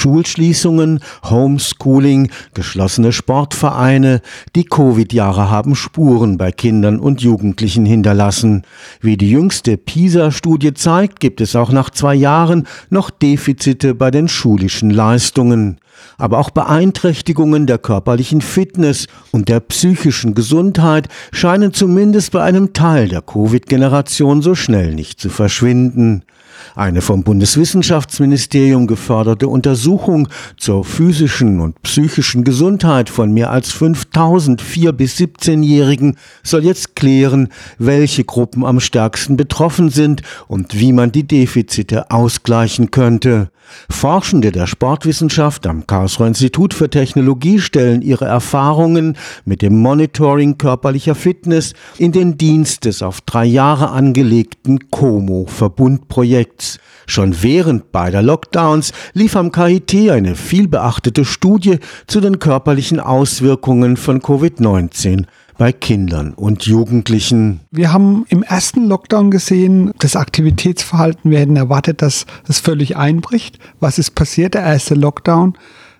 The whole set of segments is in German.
Schulschließungen, Homeschooling, geschlossene Sportvereine, die Covid-Jahre haben Spuren bei Kindern und Jugendlichen hinterlassen. Wie die jüngste PISA-Studie zeigt, gibt es auch nach zwei Jahren noch Defizite bei den schulischen Leistungen aber auch Beeinträchtigungen der körperlichen Fitness und der psychischen Gesundheit scheinen zumindest bei einem Teil der Covid-Generation so schnell nicht zu verschwinden. Eine vom Bundeswissenschaftsministerium geförderte Untersuchung zur physischen und psychischen Gesundheit von mehr als 5000 4- bis 17-Jährigen soll jetzt klären, welche Gruppen am stärksten betroffen sind und wie man die Defizite ausgleichen könnte. Forschende der Sportwissenschaft am Karlsruher Institut für Technologie stellen ihre Erfahrungen mit dem Monitoring körperlicher Fitness in den Dienst des auf drei Jahre angelegten COMO-Verbundprojekts. Schon während beider Lockdowns lief am KIT eine vielbeachtete Studie zu den körperlichen Auswirkungen von Covid-19 bei Kindern und Jugendlichen. Wir haben im ersten Lockdown gesehen, das Aktivitätsverhalten, wir hätten erwartet, dass es völlig einbricht. Was ist passiert? Der erste Lockdown,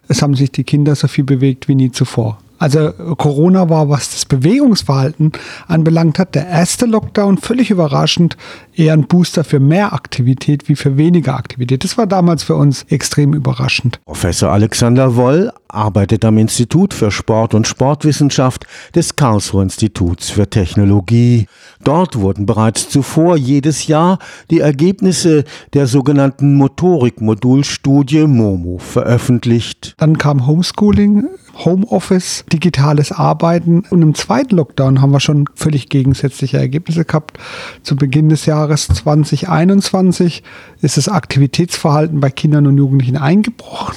es haben sich die Kinder so viel bewegt wie nie zuvor. Also Corona war, was das Bewegungsverhalten anbelangt hat, der erste Lockdown völlig überraschend eher ein Booster für mehr Aktivität wie für weniger Aktivität. Das war damals für uns extrem überraschend. Professor Alexander Woll arbeitet am Institut für Sport und Sportwissenschaft des Karlsruher Instituts für Technologie. Dort wurden bereits zuvor jedes Jahr die Ergebnisse der sogenannten Motorik-Modulstudie MOMO veröffentlicht. Dann kam Homeschooling Homeoffice, digitales Arbeiten. Und im zweiten Lockdown haben wir schon völlig gegensätzliche Ergebnisse gehabt. Zu Beginn des Jahres 2021 ist das Aktivitätsverhalten bei Kindern und Jugendlichen eingebrochen.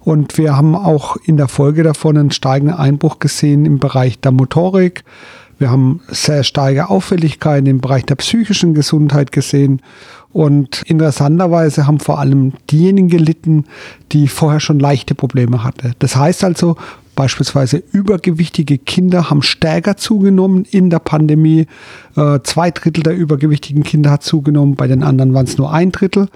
Und wir haben auch in der Folge davon einen steigenden Einbruch gesehen im Bereich der Motorik. Wir haben sehr starke Auffälligkeiten im Bereich der psychischen Gesundheit gesehen. Und interessanterweise haben vor allem diejenigen gelitten, die vorher schon leichte Probleme hatten. Das heißt also, Beispielsweise übergewichtige Kinder haben stärker zugenommen in der Pandemie. Äh, zwei Drittel der übergewichtigen Kinder hat zugenommen, bei den anderen waren es nur ein Drittel.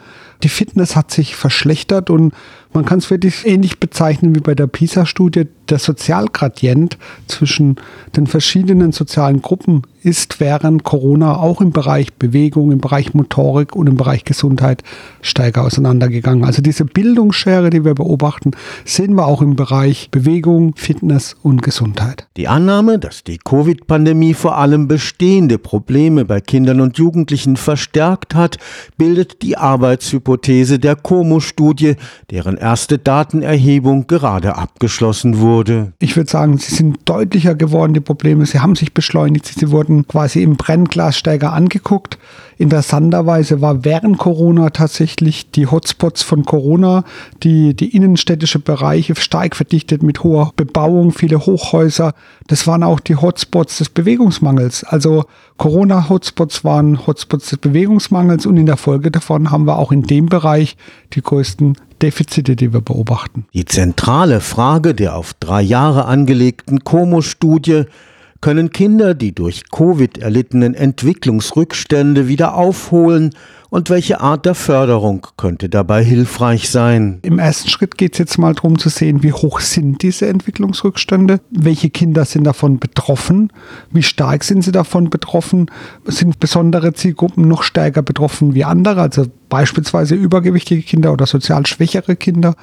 Die Fitness hat sich verschlechtert und man kann es wirklich ähnlich bezeichnen wie bei der PISA-Studie. Der Sozialgradient zwischen den verschiedenen sozialen Gruppen ist während Corona auch im Bereich Bewegung, im Bereich Motorik und im Bereich Gesundheit stärker auseinandergegangen. Also diese Bildungsschere, die wir beobachten, sehen wir auch im Bereich Bewegung, Fitness und Gesundheit. Die Annahme, dass die Covid-Pandemie vor allem bestehende Probleme bei Kindern und Jugendlichen verstärkt hat, bildet die Arbeitshypothese der COMO-Studie, deren erste Datenerhebung gerade abgeschlossen wurde. Ich würde sagen, sie sind deutlicher geworden, die Probleme. Sie haben sich beschleunigt. Sie wurden quasi im Brennglas stärker angeguckt. Interessanterweise war während Corona tatsächlich die Hotspots von Corona, die, die innenstädtische Bereiche stark verdichtet mit hoher Bebauung, viele Hochhäuser. Das waren auch die Hotspots des Bewegungsmangels. Also Corona-Hotspots waren Hotspots des Bewegungsmangels und in der Folge davon haben wir auch in dem Bereich die größten Defizite, die wir beobachten. Die zentrale Frage der auf drei Jahre angelegten COMO-Studie können Kinder die durch Covid erlittenen Entwicklungsrückstände wieder aufholen und welche Art der Förderung könnte dabei hilfreich sein? Im ersten Schritt geht es jetzt mal darum zu sehen, wie hoch sind diese Entwicklungsrückstände, welche Kinder sind davon betroffen, wie stark sind sie davon betroffen, sind besondere Zielgruppen noch stärker betroffen wie andere, also beispielsweise übergewichtige Kinder oder sozial schwächere Kinder.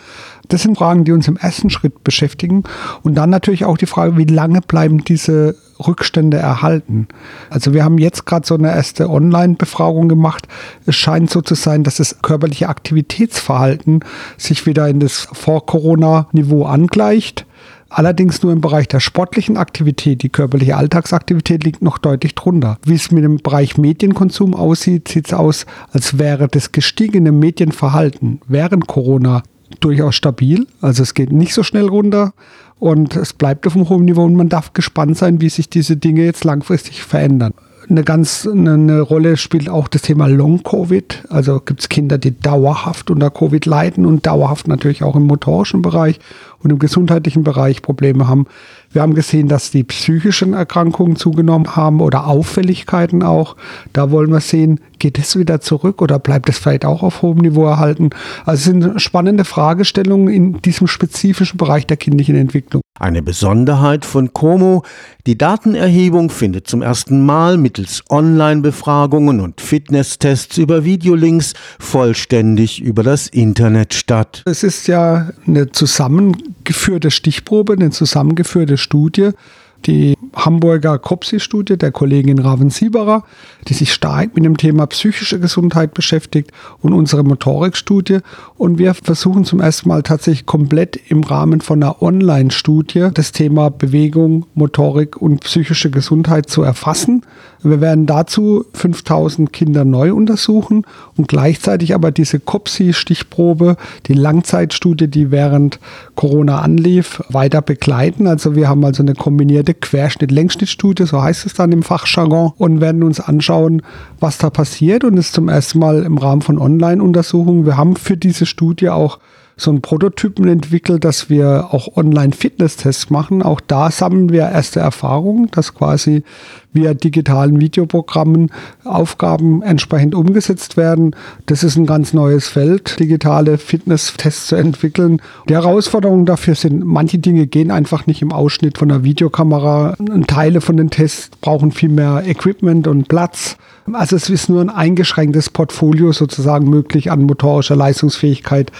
Das sind Fragen, die uns im ersten Schritt beschäftigen. Und dann natürlich auch die Frage, wie lange bleiben diese Rückstände erhalten. Also wir haben jetzt gerade so eine erste Online-Befragung gemacht. Es scheint so zu sein, dass das körperliche Aktivitätsverhalten sich wieder in das Vor-Corona-Niveau angleicht. Allerdings nur im Bereich der sportlichen Aktivität. Die körperliche Alltagsaktivität liegt noch deutlich drunter. Wie es mit dem Bereich Medienkonsum aussieht, sieht es aus, als wäre das gestiegene Medienverhalten während Corona durchaus stabil. Also es geht nicht so schnell runter und es bleibt auf einem hohen Niveau und man darf gespannt sein, wie sich diese Dinge jetzt langfristig verändern eine ganz eine Rolle spielt auch das Thema Long-Covid. Also gibt es Kinder, die dauerhaft unter Covid leiden und dauerhaft natürlich auch im motorischen Bereich. und im gesundheitlichen Bereich Probleme haben. Wir haben gesehen, dass die psychischen Erkrankungen zugenommen haben oder Auffälligkeiten auch. Da wollen wir sehen, geht es wieder zurück oder bleibt es vielleicht auch auf hohem Niveau erhalten? Also es sind spannende Fragestellungen in diesem spezifischen Bereich der kindlichen Entwicklung. Eine Besonderheit von Como, die Datenerhebung findet zum ersten Mal mittels Online-Befragungen und Fitnesstests über Videolinks vollständig über das Internet statt. Es ist ja eine zusammengeführte Stichprobe, eine zusammengeführte Studie die Hamburger COPSI-Studie der Kollegin Raven Sieberer, die sich stark mit dem Thema psychische Gesundheit beschäftigt und unsere Motorikstudie. Und wir versuchen zum ersten Mal tatsächlich komplett im Rahmen von einer Online-Studie das Thema Bewegung, Motorik und psychische Gesundheit zu erfassen. Wir werden dazu 5000 Kinder neu untersuchen und gleichzeitig aber diese COPSI-Stichprobe, die Langzeitstudie, die während Corona anlief, weiter begleiten. Also wir haben also eine kombinierte Querschnitt-Längsschnittstudie, so heißt es dann im Fachjargon, und werden uns anschauen, was da passiert. Und es ist zum ersten Mal im Rahmen von Online-Untersuchungen. Wir haben für diese Studie auch so einen Prototypen entwickelt, dass wir auch Online-Fitness-Tests machen. Auch da sammeln wir erste Erfahrungen, dass quasi via digitalen Videoprogrammen Aufgaben entsprechend umgesetzt werden. Das ist ein ganz neues Feld, digitale Fitness-Tests zu entwickeln. Die Herausforderungen dafür sind, manche Dinge gehen einfach nicht im Ausschnitt von der Videokamera. Teile von den Tests brauchen viel mehr Equipment und Platz. Also es ist nur ein eingeschränktes Portfolio sozusagen möglich an motorischer Leistungsfähigkeit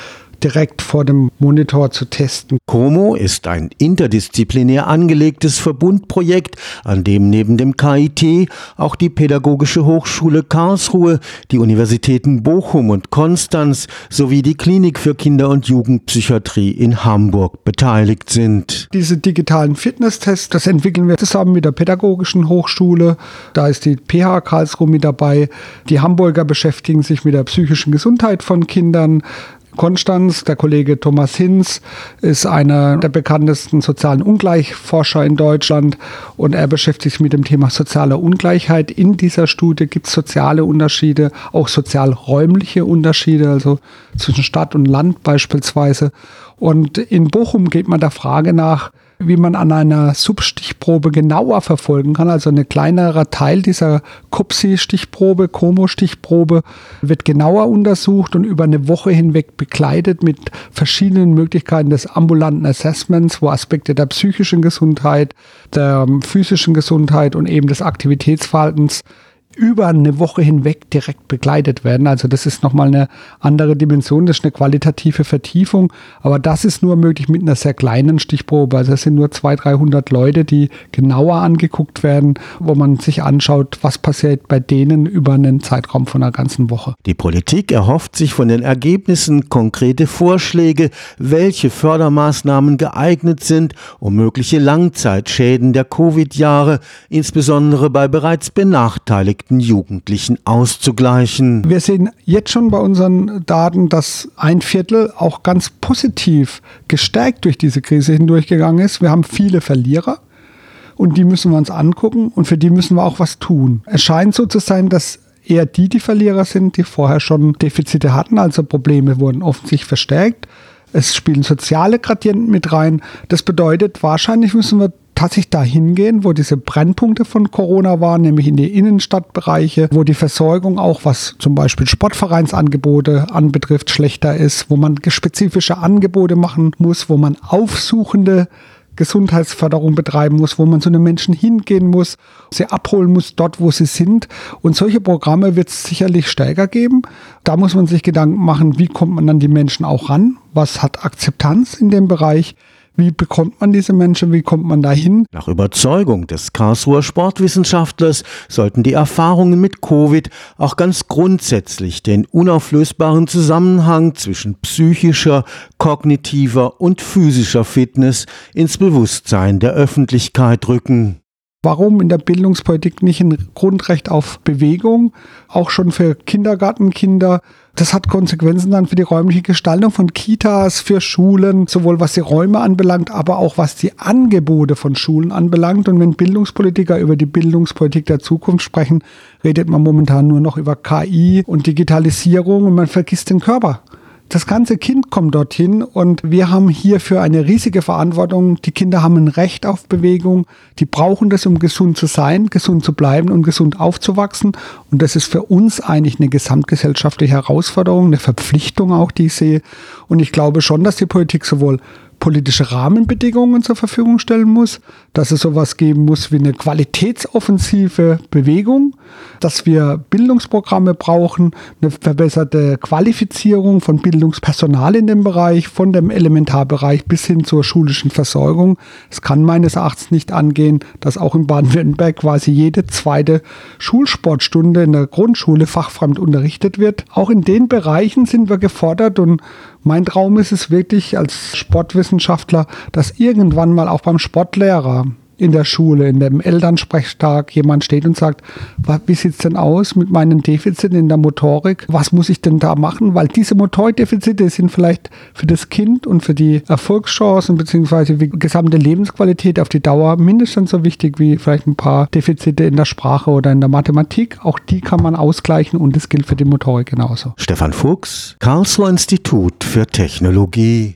direkt vor dem Monitor zu testen. Como ist ein interdisziplinär angelegtes Verbundprojekt, an dem neben dem KIT auch die Pädagogische Hochschule Karlsruhe, die Universitäten Bochum und Konstanz sowie die Klinik für Kinder- und Jugendpsychiatrie in Hamburg beteiligt sind. Diese digitalen Fitnesstests, das entwickeln wir zusammen mit der Pädagogischen Hochschule. Da ist die PH Karlsruhe mit dabei. Die Hamburger beschäftigen sich mit der psychischen Gesundheit von Kindern. Konstanz. Der Kollege Thomas Hinz ist einer der bekanntesten sozialen Ungleichforscher in Deutschland und er beschäftigt sich mit dem Thema soziale Ungleichheit. In dieser Studie gibt es soziale Unterschiede, auch sozialräumliche Unterschiede, also zwischen Stadt und Land beispielsweise. Und in Bochum geht man der Frage nach, wie man an einer Substichprobe genauer verfolgen kann. Also ein kleinerer Teil dieser COPSI-Stichprobe, COMO-Stichprobe wird genauer untersucht und über eine Woche hinweg begleitet mit verschiedenen Möglichkeiten des ambulanten Assessments, wo Aspekte der psychischen Gesundheit, der physischen Gesundheit und eben des Aktivitätsverhaltens über eine Woche hinweg direkt begleitet werden. Also das ist nochmal eine andere Dimension, das ist eine qualitative Vertiefung, aber das ist nur möglich mit einer sehr kleinen Stichprobe. Also es sind nur 200, 300 Leute, die genauer angeguckt werden, wo man sich anschaut, was passiert bei denen über einen Zeitraum von einer ganzen Woche. Die Politik erhofft sich von den Ergebnissen konkrete Vorschläge, welche Fördermaßnahmen geeignet sind, um mögliche Langzeitschäden der Covid-Jahre, insbesondere bei bereits benachteiligten beschäftigten Jugendlichen auszugleichen. Wir sehen jetzt schon bei unseren Daten, dass ein Viertel auch ganz positiv gestärkt durch diese Krise hindurchgegangen ist. Wir haben viele Verlierer und die müssen wir uns angucken und für die müssen wir auch was tun. Es scheint so zu sein, dass eher die die Verlierer sind, die vorher schon Defizite hatten, also Probleme wurden offensichtlich verstärkt. Es spielen soziale Gradienten mit rein. Das bedeutet, wahrscheinlich müssen wir tatsächlich dahin gehen, wo diese Brennpunkte von Corona waren, nämlich in die Innenstadtbereiche, wo die Versorgung auch, was zum Beispiel Sportvereinsangebote anbetrifft, schlechter ist, wo man spezifische Angebote machen muss, wo man aufsuchende Gesundheitsförderung betreiben muss, wo man zu den Menschen hingehen muss, sie abholen muss dort, wo sie sind. Und solche Programme wird es sicherlich stärker geben. Da muss man sich Gedanken machen, wie kommt man an die Menschen auch ran? Was hat Akzeptanz in dem Bereich? Wie bekommt man diese Menschen? Wie kommt man dahin? Nach Überzeugung des Karlsruher Sportwissenschaftlers sollten die Erfahrungen mit Covid auch ganz grundsätzlich den unauflösbaren Zusammenhang zwischen psychischer, kognitiver und physischer Fitness ins Bewusstsein der Öffentlichkeit rücken. Warum in der Bildungspolitik nicht ein Grundrecht auf Bewegung, auch schon für Kindergartenkinder? Das hat Konsequenzen dann für die räumliche Gestaltung von Kitas, für Schulen, sowohl was die Räume anbelangt, aber auch was die Angebote von Schulen anbelangt. Und wenn Bildungspolitiker über die Bildungspolitik der Zukunft sprechen, redet man momentan nur noch über KI und Digitalisierung und man vergisst den Körper Das ganze Kind kommt dorthin und wir haben hierfür eine riesige Verantwortung. Die Kinder haben ein Recht auf Bewegung. Die brauchen das, um gesund zu sein, gesund zu bleiben und gesund aufzuwachsen. Und das ist für uns eigentlich eine gesamtgesellschaftliche Herausforderung, eine Verpflichtung auch, die ich sehe. Und ich glaube schon, dass die Politik sowohl politische Rahmenbedingungen zur Verfügung stellen muss, dass es sowas geben muss wie eine qualitätsoffensive Bewegung, dass wir Bildungsprogramme brauchen, eine verbesserte Qualifizierung von Bildungspersonal in dem Bereich, von dem Elementarbereich bis hin zur schulischen Versorgung. Es kann meines Erachtens nicht angehen, dass auch in Baden-Württemberg quasi jede zweite Schulsportstunde in der Grundschule fachfremd unterrichtet wird. Auch in den Bereichen sind wir gefordert und mein Traum ist es wirklich als Sportwissenschaftler, dass irgendwann mal auch beim Sportlehrer in der Schule, in dem Elternsprechtag jemand steht und sagt, wie sieht es denn aus mit meinen Defiziten in der Motorik? Was muss ich denn da machen? Weil diese Motorikdefizite sind vielleicht für das Kind und für die Erfolgschancen bzw. die gesamte Lebensqualität auf die Dauer mindestens so wichtig wie vielleicht ein paar Defizite in der Sprache oder in der Mathematik. Auch die kann man ausgleichen und das gilt für die Motorik genauso. Stefan Fuchs, Karlsruher Institut für Technologie.